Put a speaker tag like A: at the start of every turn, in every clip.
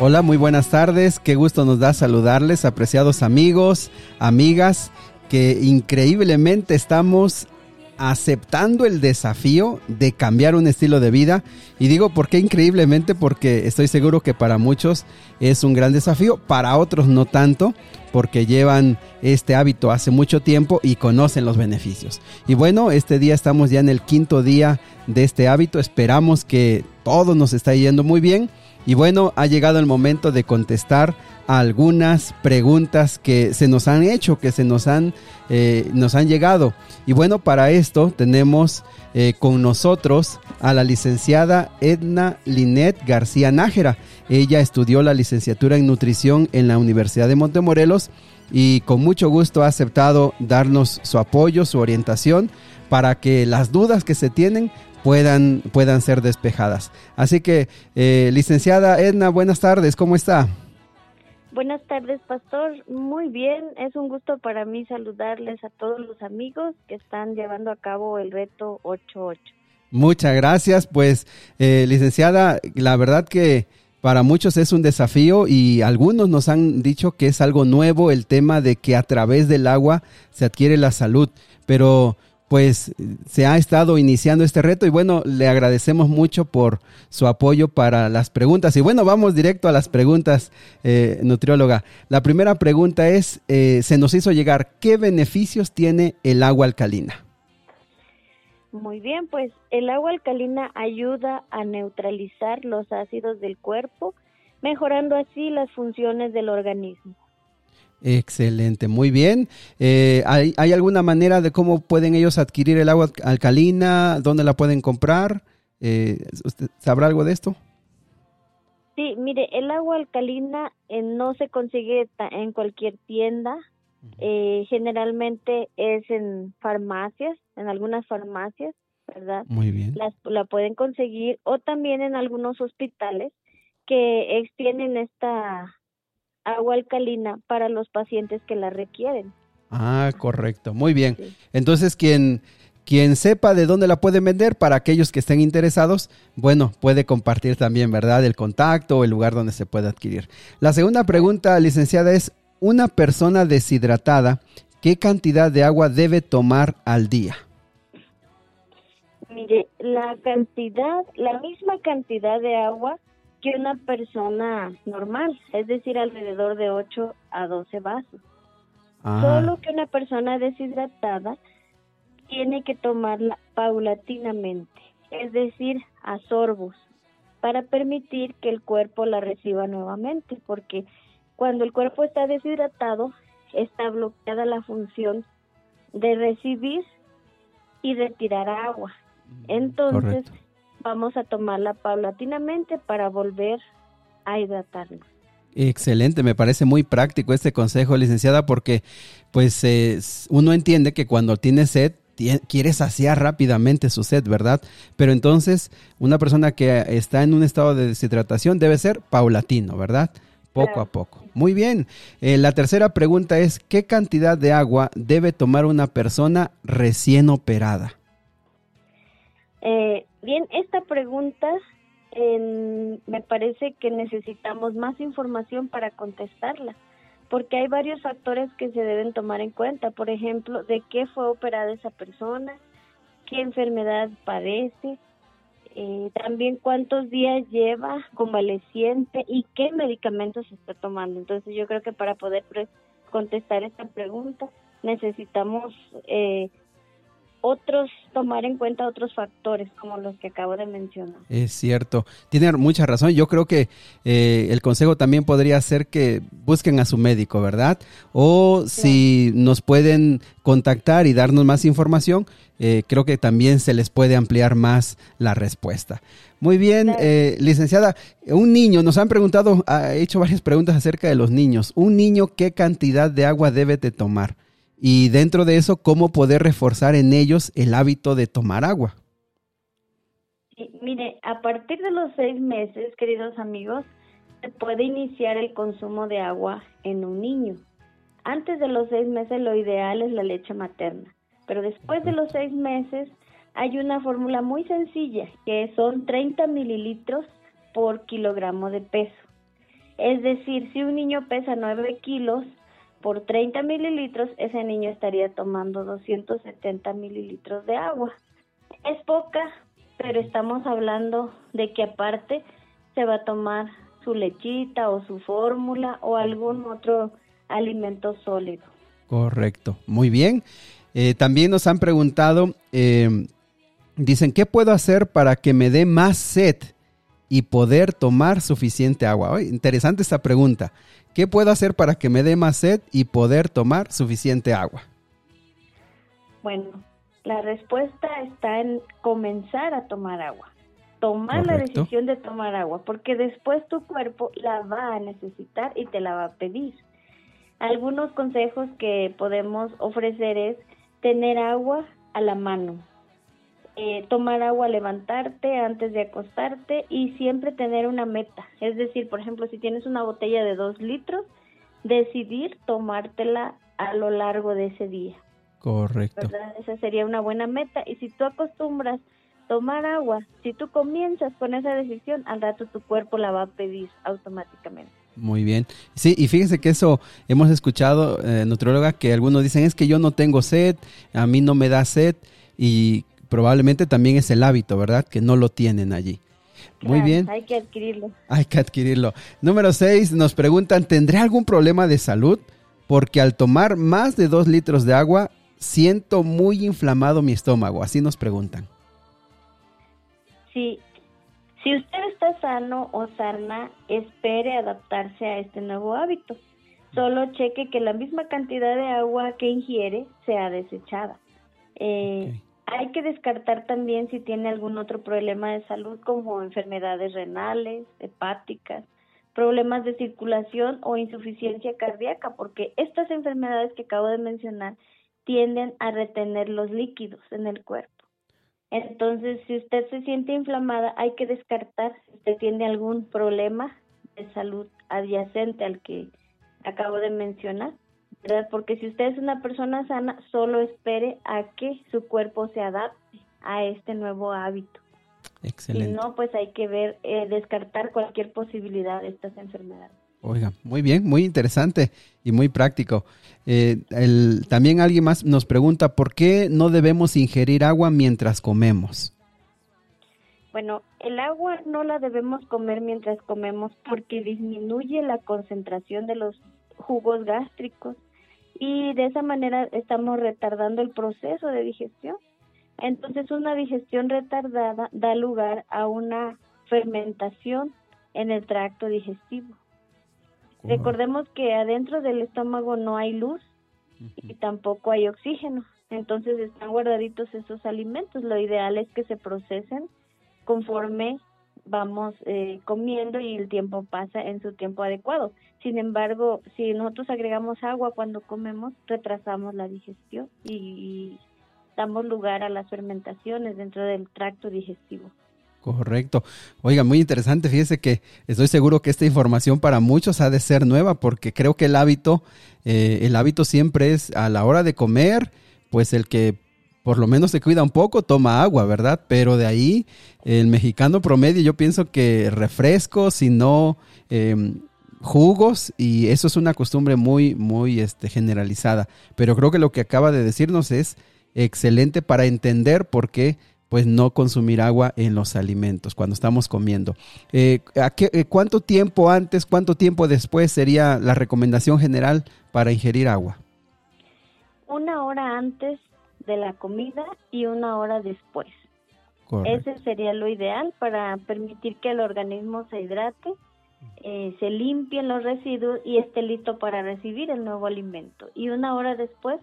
A: Hola, muy buenas tardes. Qué gusto nos da saludarles, apreciados amigos, amigas, que increíblemente estamos aceptando el desafío de cambiar un estilo de vida. Y digo por qué increíblemente, porque estoy seguro que para muchos es un gran desafío, para otros no tanto, porque llevan este hábito hace mucho tiempo y conocen los beneficios. Y bueno, este día estamos ya en el quinto día de este hábito, esperamos que todo nos está yendo muy bien y bueno, ha llegado el momento de contestar a algunas preguntas que se nos han hecho, que se nos han, eh, nos han llegado. Y bueno, para esto tenemos eh, con nosotros a la licenciada Edna Linet García Nájera. Ella estudió la licenciatura en nutrición en la Universidad de Montemorelos y con mucho gusto ha aceptado darnos su apoyo, su orientación para que las dudas que se tienen puedan, puedan ser despejadas. Así que, eh, licenciada Edna, buenas tardes, ¿cómo está?
B: Buenas tardes, pastor. Muy bien, es un gusto para mí saludarles a todos los amigos que están llevando a cabo el reto 88.
A: Muchas gracias, pues, eh, licenciada, la verdad que para muchos es un desafío y algunos nos han dicho que es algo nuevo el tema de que a través del agua se adquiere la salud, pero pues se ha estado iniciando este reto y bueno, le agradecemos mucho por su apoyo para las preguntas. Y bueno, vamos directo a las preguntas, eh, nutrióloga. La primera pregunta es, eh, se nos hizo llegar, ¿qué beneficios tiene el agua alcalina?
B: Muy bien, pues el agua alcalina ayuda a neutralizar los ácidos del cuerpo, mejorando así las funciones del organismo.
A: Excelente, muy bien. Eh, ¿hay, alguna manera de cómo pueden ellos adquirir el agua alcalina? ¿Dónde la pueden comprar? Eh, ¿Usted sabrá algo de esto?
B: Sí, mire, el agua alcalina eh, no se consigue en cualquier tienda. generalmente es en farmacias, en algunas farmacias, ¿verdad?
A: Muy bien.
B: la pueden conseguir o también en algunos hospitales que extienden esta agua alcalina para los pacientes que la requieren.
A: Ah, correcto. Muy bien. Entonces, quien, quien sepa de dónde la pueden vender, para aquellos que estén interesados, bueno, puede compartir también, ¿verdad? El contacto o el lugar donde se puede adquirir. La segunda pregunta, licenciada, es, una persona deshidratada, ¿qué cantidad de agua debe tomar al día?
B: Mire, la cantidad, la misma cantidad de agua que una persona normal, es decir, alrededor de 8 a 12 vasos. Ah. Solo que una persona deshidratada tiene que tomarla paulatinamente, es decir, a sorbos, para permitir que el cuerpo la reciba nuevamente, porque cuando el cuerpo está deshidratado, está bloqueada la función de recibir y retirar agua. Mm, Entonces, vamos a tomarla paulatinamente para volver a hidratarnos.
A: Excelente, me parece muy práctico este consejo, licenciada, porque pues uno entiende que cuando tiene sed quiere saciar rápidamente su sed, ¿verdad? Pero entonces una persona que está en un estado de deshidratación debe ser paulatino, ¿verdad? Poco a poco. Muy bien. Eh, la tercera pregunta es, ¿qué cantidad de agua debe tomar una persona recién operada?
B: Eh, bien, esta pregunta me parece que necesitamos más información para contestarla, porque hay varios factores que se deben tomar en cuenta. Por ejemplo, de qué fue operada esa persona, qué enfermedad padece, eh, también cuántos días lleva convaleciente y qué medicamentos está tomando. Entonces yo creo que para poder contestar esta pregunta necesitamos eh, otros, tomar en cuenta otros factores como los que acabo de mencionar.
A: Es cierto, tiene mucha razón. Yo creo que eh, el consejo también podría ser que busquen a su médico, ¿verdad? O si nos pueden contactar y darnos más información, eh, creo que también se les puede ampliar más la respuesta. Muy bien, eh, licenciada, un niño, nos han preguntado, ha hecho varias preguntas acerca de los niños. Un niño, ¿qué cantidad de agua debe de tomar? Y dentro de eso, cómo poder reforzar en ellos el hábito de tomar agua.
B: mire, a partir de los seis meses, queridos amigos, se puede iniciar el consumo de agua en un niño. Antes de los seis meses lo ideal es la leche materna, pero después de los seis meses hay una fórmula muy sencilla que son 30 mililitros por kilogramo de peso. Es decir, si un niño pesa 9 kilos por 30 mililitros, ese niño estaría tomando 270 mililitros de agua. Es poca, pero estamos hablando de que aparte se va a tomar su lechita o su fórmula o algún otro alimento sólido.
A: Correcto, muy bien. Eh, también nos han preguntado, eh, dicen, ¿qué puedo hacer para que me dé más sed y poder tomar suficiente agua? interesante esta pregunta. ¿Qué puedo hacer para que me dé más sed y poder tomar suficiente agua?
B: Bueno, la respuesta está en comenzar a tomar agua. Tomar la decisión de tomar agua, porque después tu cuerpo la va a necesitar y te la va a pedir. Algunos consejos que podemos ofrecer es tener agua a la mano, eh, tomar agua levantarte antes de acostarte y siempre tener una meta. Es decir, por ejemplo, si tienes una botella de dos litros, decidir tomártela a lo largo de ese día.
A: Correcto.
B: Esa sería una buena meta. Y si tú acostumbras tomar agua, si tú comienzas con esa decisión, al rato tu cuerpo la va a pedir automáticamente.
A: Muy bien. Sí, y fíjense que eso hemos escuchado, eh, nutrióloga, que algunos dicen es que yo no tengo sed, a mí no me da sed, y probablemente también es el hábito, ¿verdad? Que no lo tienen allí. Muy bien.
B: Hay que adquirirlo.
A: Hay que adquirirlo. Número 6, nos preguntan, ¿tendré algún problema de salud? Porque al tomar más de dos litros de agua, siento muy inflamado mi estómago. Así nos preguntan.
B: Sí. Si usted está sano o sana, espere adaptarse a este nuevo hábito. Solo cheque que la misma cantidad de agua que ingiere sea desechada. Eh, hay que descartar también si tiene algún otro problema de salud como enfermedades renales, hepáticas, problemas de circulación o insuficiencia cardíaca, porque estas enfermedades que acabo de mencionar tienden a retener los líquidos en el cuerpo. Entonces, si usted se siente inflamada, hay que descartar si usted tiene algún problema de salud adyacente al que acabo de mencionar porque si usted es una persona sana, solo espere a que su cuerpo se adapte a este nuevo hábito.
A: Excelente.
B: Si no, pues hay que ver, eh, descartar cualquier posibilidad de estas enfermedades.
A: Oiga, muy bien, muy interesante y muy práctico. Eh, también alguien más nos pregunta, ¿por qué no debemos ingerir agua mientras comemos?
B: Bueno, el agua no la debemos comer mientras comemos porque disminuye la concentración de los jugos gástricos y de esa manera estamos retardando el proceso de digestión. Entonces una digestión retardada da lugar a una fermentación en el tracto digestivo. Recordemos que adentro del estómago no hay luz y tampoco hay oxígeno, entonces están guardaditos esos alimentos. Lo ideal es que se procesen conforme vamos eh, comiendo y el tiempo pasa en su tiempo adecuado. Sin embargo, si nosotros agregamos agua cuando comemos, retrasamos la digestión y, damos lugar a las fermentaciones dentro del tracto digestivo.
A: Correcto. Oiga, muy interesante. Fíjese que estoy seguro que esta información para muchos ha de ser nueva porque creo que el hábito, eh, el hábito siempre es a la hora de comer, pues el que por lo menos se cuida un poco, toma agua, ¿verdad? Pero de ahí, el mexicano promedio, yo pienso que refrescos, sino em, jugos, y eso es una costumbre muy, muy este, generalizada. Pero creo que lo que acaba de decirnos es excelente para entender por qué pues no consumir agua en los alimentos cuando estamos comiendo. Eh, eh, ¿Cuánto tiempo antes, cuánto tiempo después sería la recomendación general para ingerir agua?
B: Una hora antes de la comida y una hora después. Ese sería lo ideal para permitir que el organismo se hidrate, eh, se limpien los residuos y esté listo para recibir el nuevo alimento. Y una hora después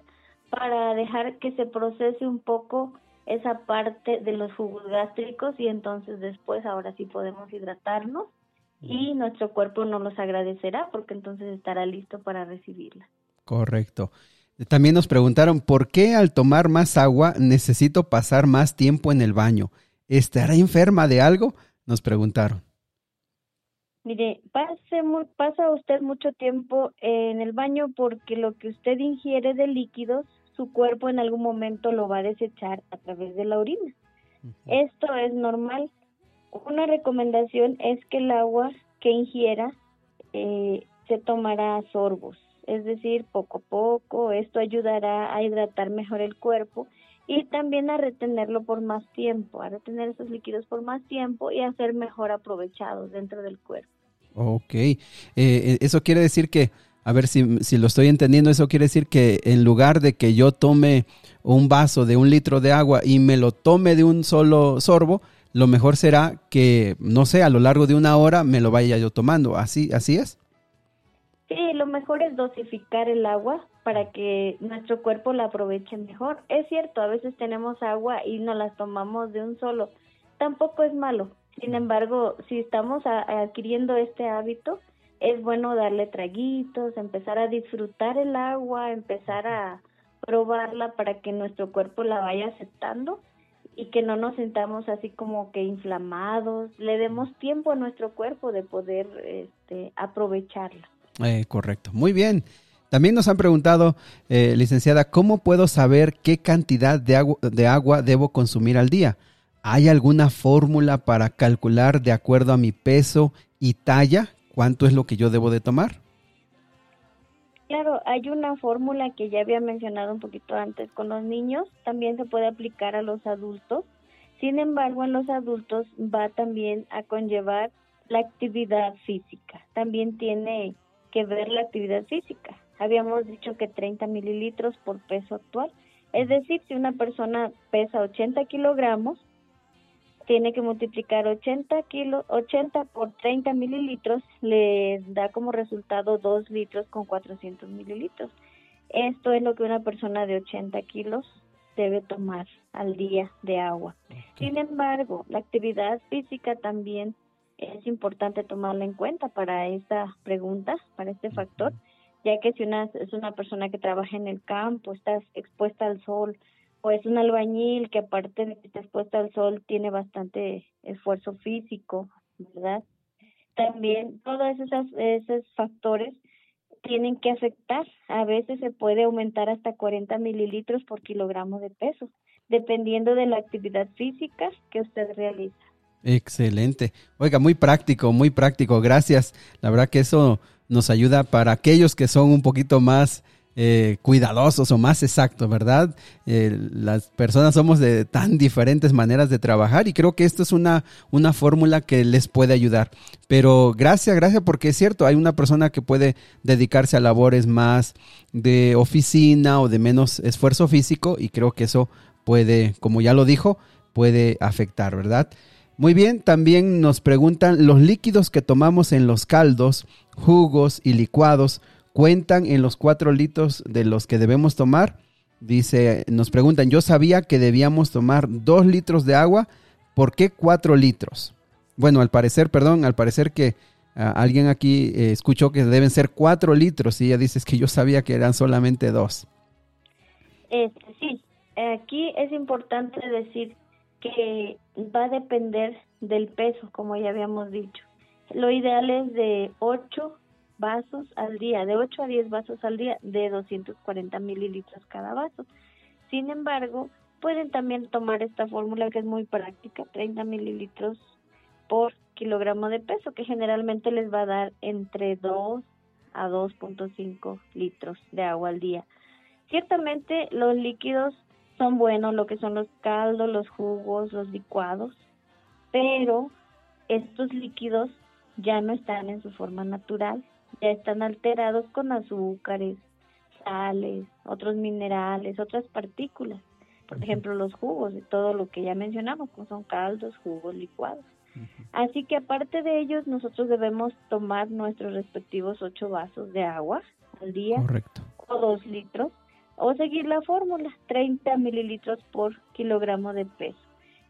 B: para dejar que se procese un poco esa parte de los jugos gástricos y entonces después ahora sí podemos hidratarnos y nuestro cuerpo nos los agradecerá porque entonces estará listo para recibirla.
A: Correcto. También nos preguntaron, ¿por qué al tomar más agua necesito pasar más tiempo en el baño? ¿Estará enferma de algo? Nos preguntaron.
B: Mire, pase, pasa usted mucho tiempo en el baño porque lo que usted ingiere de líquidos, su cuerpo en algún momento lo va a desechar a través de la orina. Esto es normal. Una recomendación es que el agua que ingiera eh, se tomará sorbos, es decir, poco a poco. Esto ayudará a hidratar mejor el cuerpo y también a retenerlo por más tiempo, a retener esos líquidos por más tiempo y a ser mejor aprovechados dentro del cuerpo.
A: Ok, eh, eh, eso quiere decir que, a ver si, si lo estoy entendiendo, eso quiere decir que en lugar de que yo tome un vaso de un litro de agua y me lo tome de un solo sorbo, lo mejor será que, no sé, a lo largo de una hora me lo vaya yo tomando. ¿Así, así es?
B: Sí, lo mejor es dosificar el agua para que nuestro cuerpo la aproveche mejor. Es cierto, a veces tenemos agua y no las tomamos de un solo. Tampoco es malo. Sin embargo, si estamos adquiriendo este hábito, es bueno darle traguitos, empezar a disfrutar el agua, empezar a probarla para que nuestro cuerpo la vaya aceptando y que no nos sentamos así como que inflamados, le demos tiempo a nuestro cuerpo de poder este, aprovecharla.
A: Eh, correcto, muy bien. También nos han preguntado, eh, licenciada, ¿cómo puedo saber qué cantidad de agua, de agua debo consumir al día? ¿Hay alguna fórmula para calcular de acuerdo a mi peso y talla cuánto es lo que yo debo de tomar?
B: Claro, hay una fórmula que ya había mencionado un poquito antes con los niños, también se puede aplicar a los adultos. Sin embargo, en los adultos va también a conllevar la actividad física. También tiene que ver la actividad física. Habíamos dicho que 30 mililitros por peso actual. Es decir, si una persona pesa 80 kilogramos, tiene que multiplicar 80 kilos, 80 por 30 mililitros, le da como resultado 2 litros con 400 mililitros. Esto es lo que una persona de 80 kilos debe tomar al día de agua. Sin embargo, la actividad física también es importante tomarla en cuenta para esta pregunta, para este factor, ya que si una es una persona que trabaja en el campo, está expuesta al sol, pues un albañil que aparte de que está expuesto al sol tiene bastante esfuerzo físico, ¿verdad? También todos esos, esos factores tienen que afectar. A veces se puede aumentar hasta 40 mililitros por kilogramo de peso, dependiendo de la actividad física que usted realiza.
A: Excelente. Oiga, muy práctico, muy práctico. Gracias. La verdad que eso nos ayuda para aquellos que son un poquito más eh, cuidadosos o más exactos, ¿verdad? Eh, las personas somos de tan diferentes maneras de trabajar y creo que esto es una, una fórmula que les puede ayudar. Pero gracias, gracias porque es cierto, hay una persona que puede dedicarse a labores más de oficina o de menos esfuerzo físico y creo que eso puede, como ya lo dijo, puede afectar, ¿verdad? Muy bien, también nos preguntan los líquidos que tomamos en los caldos, jugos y licuados cuentan en los cuatro litros de los que debemos tomar. Dice, nos preguntan, yo sabía que debíamos tomar dos litros de agua, ¿por qué cuatro litros? Bueno, al parecer, perdón, al parecer que ah, alguien aquí eh, escuchó que deben ser cuatro litros y ella dice que yo sabía que eran solamente dos.
B: Este, sí, aquí es importante decir que va a depender del peso, como ya habíamos dicho. Lo ideal es de 8 vasos al día, de 8 a 10 vasos al día, de 240 mililitros cada vaso. Sin embargo, pueden también tomar esta fórmula que es muy práctica, 30 mililitros por kilogramo de peso, que generalmente les va a dar entre 2 a 2.5 litros de agua al día. Ciertamente los líquidos son buenos, lo que son los caldos, los jugos, los licuados, pero estos líquidos ya no están en su forma natural, ya están alterados con azúcares, sales, otros minerales, otras partículas. Por ejemplo, los jugos y todo lo que ya mencionamos, como son caldos, jugos, licuados. Así que aparte de ellos, nosotros debemos tomar nuestros respectivos ocho vasos de agua al día
A: Correcto.
B: o dos litros o seguir la fórmula, 30 mililitros por kilogramo de peso.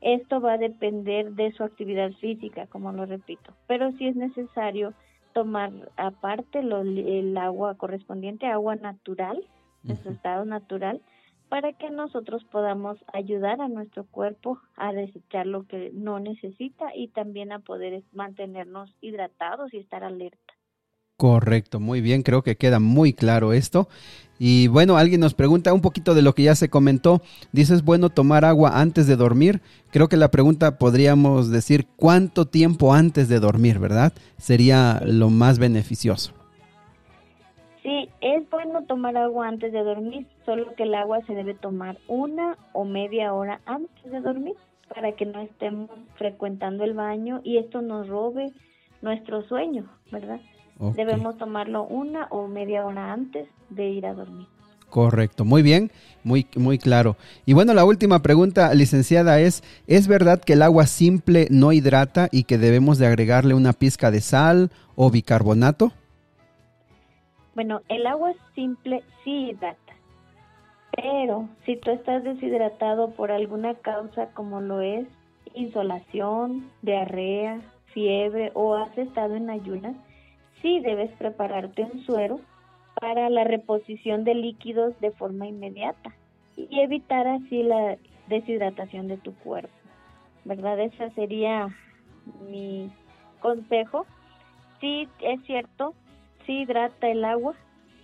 B: Esto va a depender de su actividad física, como lo repito, pero si es necesario tomar aparte el agua correspondiente, agua natural, en su estado natural, para que nosotros podamos ayudar a nuestro cuerpo a desechar lo que no necesita y también a poder mantenernos hidratados y estar alerta.
A: Correcto, muy bien, creo que queda muy claro esto. Y bueno, alguien nos pregunta un poquito de lo que ya se comentó. Dice, ¿es bueno tomar agua antes de dormir? Creo que la pregunta podríamos decir, ¿cuánto tiempo antes de dormir, verdad? Sería lo más beneficioso.
B: Sí, es bueno tomar agua antes de dormir, solo que el agua se debe tomar una o media hora antes de dormir para que no estemos frecuentando el baño y esto nos robe nuestro sueño, ¿verdad? Debemos tomarlo una o media hora antes de ir a dormir.
A: Correcto, muy bien, muy, muy claro. Y bueno, la última pregunta, licenciada, es, ¿es verdad que el agua simple no hidrata y que debemos de agregarle una pizca de sal o bicarbonato?
B: Bueno, el agua simple sí hidrata, pero si tú estás deshidratado por alguna causa como lo es insolación, diarrea, fiebre o has estado en ayunas, sí debes prepararte un suero para la reposición de líquidos de forma inmediata y evitar así la deshidratación de tu cuerpo. ¿Verdad? Ese sería mi consejo. Sí, es cierto, sí hidrata el agua,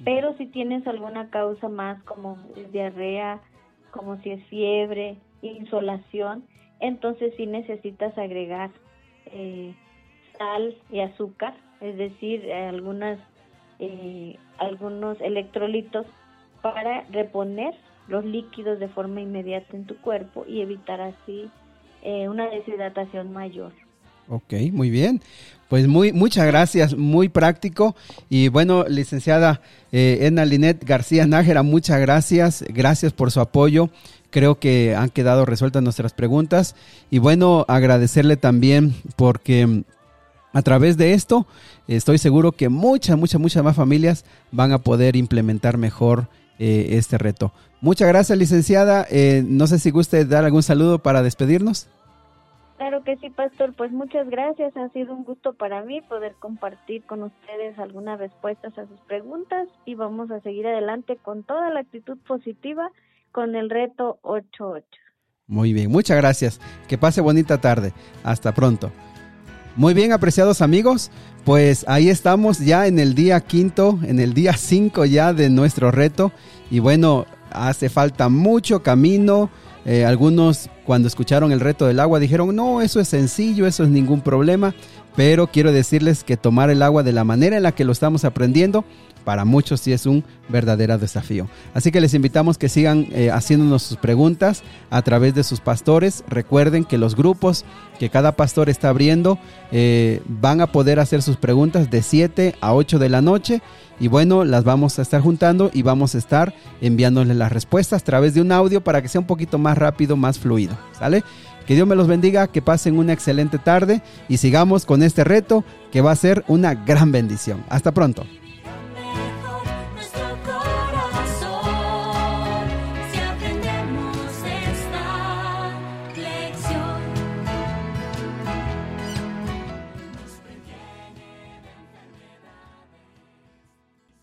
B: pero si tienes alguna causa más como diarrea, como si es fiebre, insolación, entonces sí necesitas agregar eh, sal y azúcar es decir, algunas, eh, algunos electrolitos para reponer los líquidos de forma inmediata en tu cuerpo y evitar así eh, una deshidratación mayor.
A: Ok, muy bien. Pues muy, muchas gracias, muy práctico. Y bueno, licenciada eh, Edna García Nájera, muchas gracias. Gracias por su apoyo. Creo que han quedado resueltas nuestras preguntas. Y bueno, agradecerle también porque a través de esto, estoy seguro que muchas, muchas, muchas más familias van a poder implementar mejor eh, este reto. Muchas gracias, licenciada. Eh, no sé si guste dar algún saludo para despedirnos.
B: Claro que sí, pastor. Pues muchas gracias. Ha sido un gusto para mí poder compartir con ustedes algunas respuestas a sus preguntas y vamos a seguir adelante con toda la actitud positiva con el reto 88.
A: Muy bien, muchas gracias. Que pase bonita tarde. Hasta pronto. Muy bien, apreciados amigos, pues ahí estamos ya en el día quinto, en el día cinco ya de nuestro reto. Y bueno, hace falta mucho camino. Eh, algunos cuando escucharon el reto del agua dijeron, no, eso es sencillo, eso es ningún problema. Pero quiero decirles que tomar el agua de la manera en la que lo estamos aprendiendo para muchos sí es un verdadero desafío. Así que les invitamos que sigan eh, haciéndonos sus preguntas a través de sus pastores. Recuerden que los grupos que cada pastor está abriendo eh, van a poder hacer sus preguntas de 7 a 8 de la noche. Y bueno, las vamos a estar juntando y vamos a estar enviándoles las respuestas a través de un audio para que sea un poquito más rápido, más fluido. ¿Sale? Que Dios me los bendiga, que pasen una excelente tarde y sigamos con este reto que va a ser una gran bendición. Hasta pronto.